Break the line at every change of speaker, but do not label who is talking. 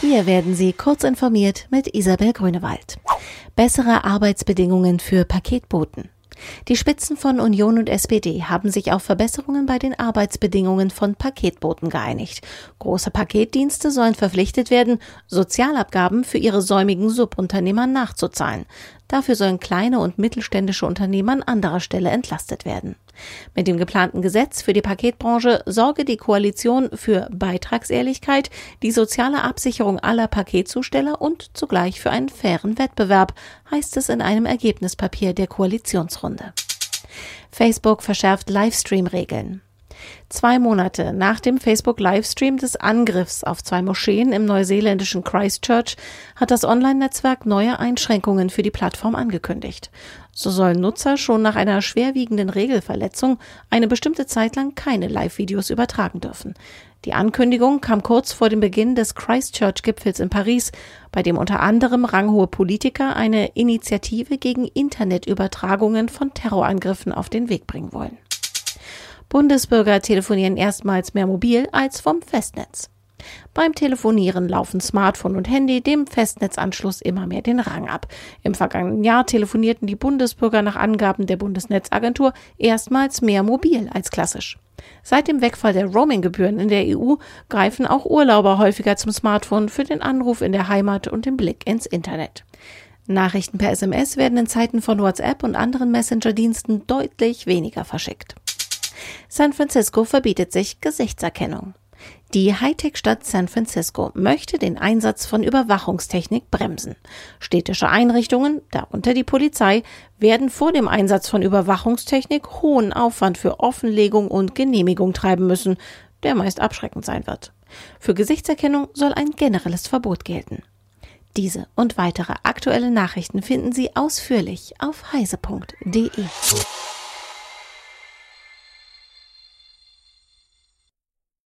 Hier werden Sie kurz informiert mit Isabel Grünewald. Bessere Arbeitsbedingungen für Paketboten. Die Spitzen von Union und SPD haben sich auf Verbesserungen bei den Arbeitsbedingungen von Paketboten geeinigt. Große Paketdienste sollen verpflichtet werden, Sozialabgaben für ihre säumigen Subunternehmer nachzuzahlen. Dafür sollen kleine und mittelständische Unternehmen an anderer Stelle entlastet werden. Mit dem geplanten Gesetz für die Paketbranche sorge die Koalition für Beitragsehrlichkeit, die soziale Absicherung aller Paketzusteller und zugleich für einen fairen Wettbewerb, heißt es in einem Ergebnispapier der Koalitionsrunde. Facebook verschärft Livestream-Regeln. Zwei Monate nach dem Facebook-Livestream des Angriffs auf zwei Moscheen im neuseeländischen Christchurch hat das Online-Netzwerk neue Einschränkungen für die Plattform angekündigt. So sollen Nutzer schon nach einer schwerwiegenden Regelverletzung eine bestimmte Zeit lang keine Live-Videos übertragen dürfen. Die Ankündigung kam kurz vor dem Beginn des Christchurch-Gipfels in Paris, bei dem unter anderem ranghohe Politiker eine Initiative gegen Internetübertragungen von Terrorangriffen auf den Weg bringen wollen. Bundesbürger telefonieren erstmals mehr mobil als vom Festnetz. Beim Telefonieren laufen Smartphone und Handy dem Festnetzanschluss immer mehr den Rang ab. Im vergangenen Jahr telefonierten die Bundesbürger nach Angaben der Bundesnetzagentur erstmals mehr mobil als klassisch. Seit dem Wegfall der Roaminggebühren in der EU greifen auch Urlauber häufiger zum Smartphone für den Anruf in der Heimat und den Blick ins Internet. Nachrichten per SMS werden in Zeiten von WhatsApp und anderen Messenger-Diensten deutlich weniger verschickt. San Francisco verbietet sich Gesichtserkennung. Die Hightech-Stadt San Francisco möchte den Einsatz von Überwachungstechnik bremsen. Städtische Einrichtungen, darunter die Polizei, werden vor dem Einsatz von Überwachungstechnik hohen Aufwand für Offenlegung und Genehmigung treiben müssen, der meist abschreckend sein wird. Für Gesichtserkennung soll ein generelles Verbot gelten. Diese und weitere aktuelle Nachrichten finden Sie ausführlich auf heise.de.